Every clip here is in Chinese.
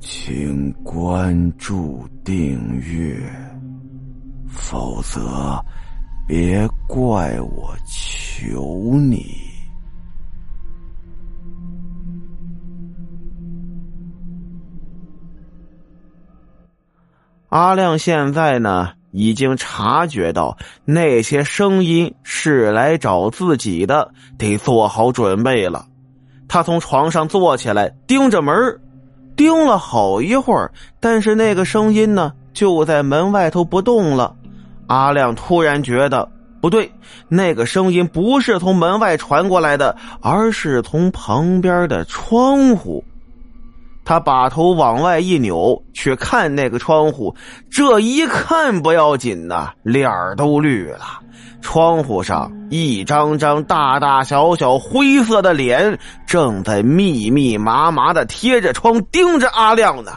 请关注订阅，否则别怪我求你。阿亮现在呢，已经察觉到那些声音是来找自己的，得做好准备了。他从床上坐起来，盯着门盯了好一会儿，但是那个声音呢，就在门外头不动了。阿亮突然觉得不对，那个声音不是从门外传过来的，而是从旁边的窗户。他把头往外一扭，去看那个窗户。这一看不要紧呐，脸儿都绿了。窗户上一张张大大小小灰色的脸，正在密密麻麻的贴着窗盯着阿亮呢。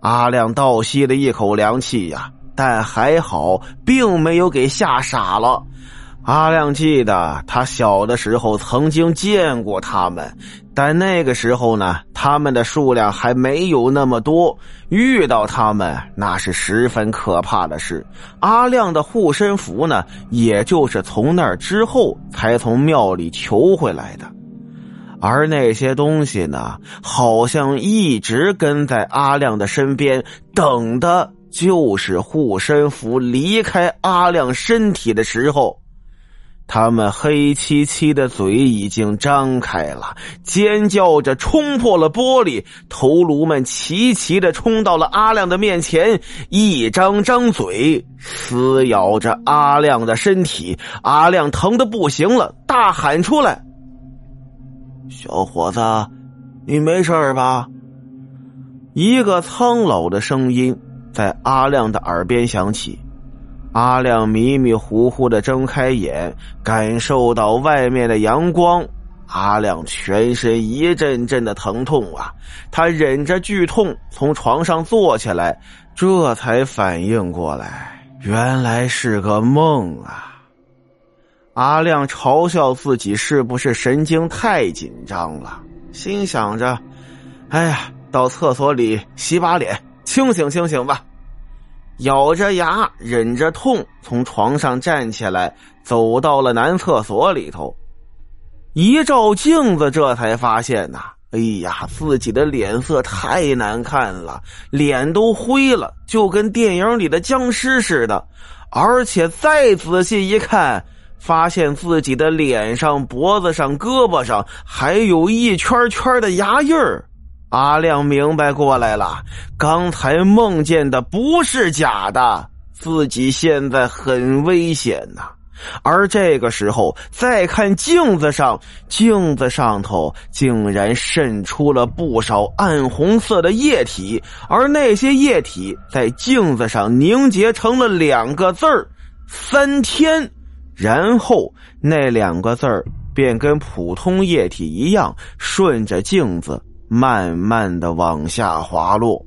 阿亮倒吸了一口凉气呀，但还好，并没有给吓傻了。阿亮记得，他小的时候曾经见过他们。但那个时候呢，他们的数量还没有那么多，遇到他们那是十分可怕的事。阿亮的护身符呢，也就是从那之后才从庙里求回来的，而那些东西呢，好像一直跟在阿亮的身边，等的就是护身符离开阿亮身体的时候。他们黑漆漆的嘴已经张开了，尖叫着冲破了玻璃，头颅们齐齐的冲到了阿亮的面前，一张张嘴撕咬着阿亮的身体。阿亮疼的不行了，大喊出来：“小伙子，你没事吧？”一个苍老的声音在阿亮的耳边响起。阿亮迷迷糊糊的睁开眼，感受到外面的阳光。阿亮全身一阵阵的疼痛啊！他忍着剧痛从床上坐起来，这才反应过来，原来是个梦啊！阿亮嘲笑自己是不是神经太紧张了，心想着：“哎呀，到厕所里洗把脸，清醒清醒吧。”咬着牙，忍着痛，从床上站起来，走到了男厕所里头。一照镜子，这才发现呐，哎呀，自己的脸色太难看了，脸都灰了，就跟电影里的僵尸似的。而且再仔细一看，发现自己的脸上、脖子上、胳膊上还有一圈圈的牙印儿。阿亮明白过来了，刚才梦见的不是假的，自己现在很危险呐。而这个时候再看镜子上，镜子上头竟然渗出了不少暗红色的液体，而那些液体在镜子上凝结成了两个字儿“三天”，然后那两个字儿便跟普通液体一样，顺着镜子。慢慢的往下滑落。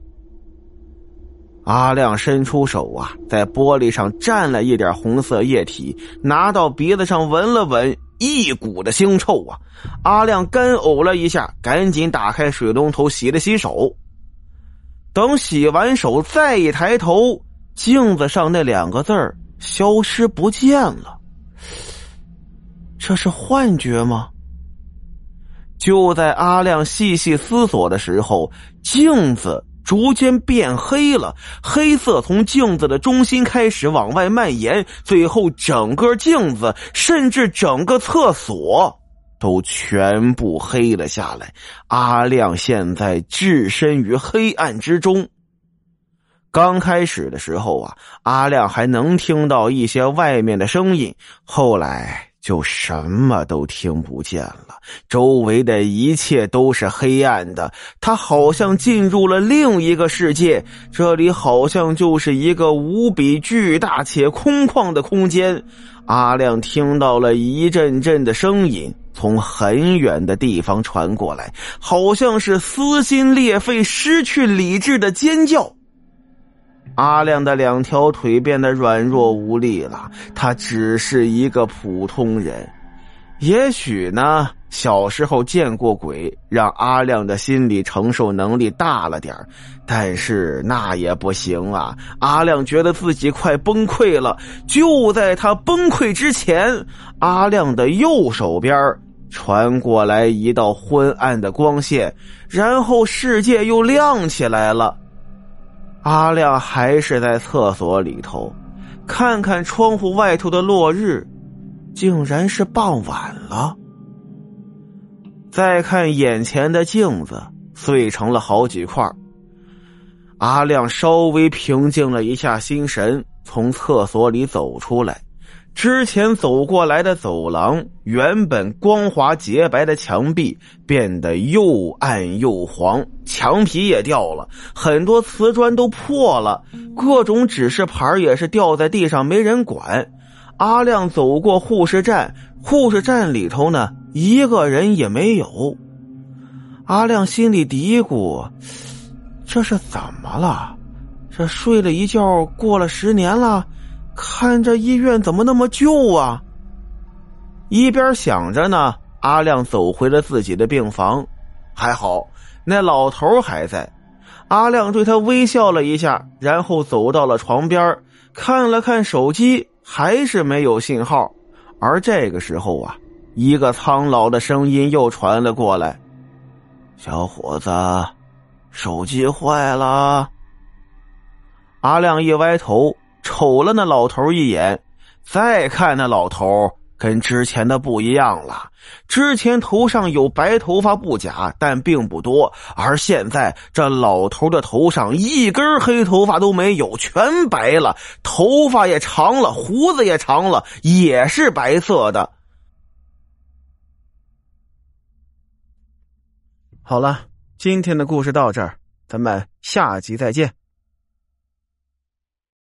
阿亮伸出手啊，在玻璃上蘸了一点红色液体，拿到鼻子上闻了闻，一股的腥臭啊！阿亮干呕了一下，赶紧打开水龙头洗了洗手。等洗完手，再一抬头，镜子上那两个字消失不见了。这是幻觉吗？就在阿亮细细思索的时候，镜子逐渐变黑了，黑色从镜子的中心开始往外蔓延，最后整个镜子，甚至整个厕所都全部黑了下来。阿亮现在置身于黑暗之中。刚开始的时候啊，阿亮还能听到一些外面的声音，后来。就什么都听不见了，周围的一切都是黑暗的。他好像进入了另一个世界，这里好像就是一个无比巨大且空旷的空间。阿亮听到了一阵阵的声音从很远的地方传过来，好像是撕心裂肺、失去理智的尖叫。阿亮的两条腿变得软弱无力了，他只是一个普通人。也许呢，小时候见过鬼，让阿亮的心理承受能力大了点但是那也不行啊！阿亮觉得自己快崩溃了。就在他崩溃之前，阿亮的右手边传过来一道昏暗的光线，然后世界又亮起来了。阿亮还是在厕所里头，看看窗户外头的落日，竟然是傍晚了。再看眼前的镜子，碎成了好几块。阿亮稍微平静了一下心神，从厕所里走出来。之前走过来的走廊，原本光滑洁白的墙壁变得又暗又黄，墙皮也掉了，很多瓷砖都破了，各种指示牌也是掉在地上，没人管。阿亮走过护士站，护士站里头呢？一个人也没有，阿亮心里嘀咕：“这是怎么了？这睡了一觉，过了十年了，看这医院怎么那么旧啊？”一边想着呢，阿亮走回了自己的病房，还好那老头还在。阿亮对他微笑了一下，然后走到了床边，看了看手机，还是没有信号。而这个时候啊。一个苍老的声音又传了过来：“小伙子，手机坏了。”阿亮一歪头，瞅了那老头一眼，再看那老头，跟之前的不一样了。之前头上有白头发不假，但并不多，而现在这老头的头上一根黑头发都没有，全白了，头发也长了，胡子也长了，也是白色的。好了，今天的故事到这儿，咱们下集再见。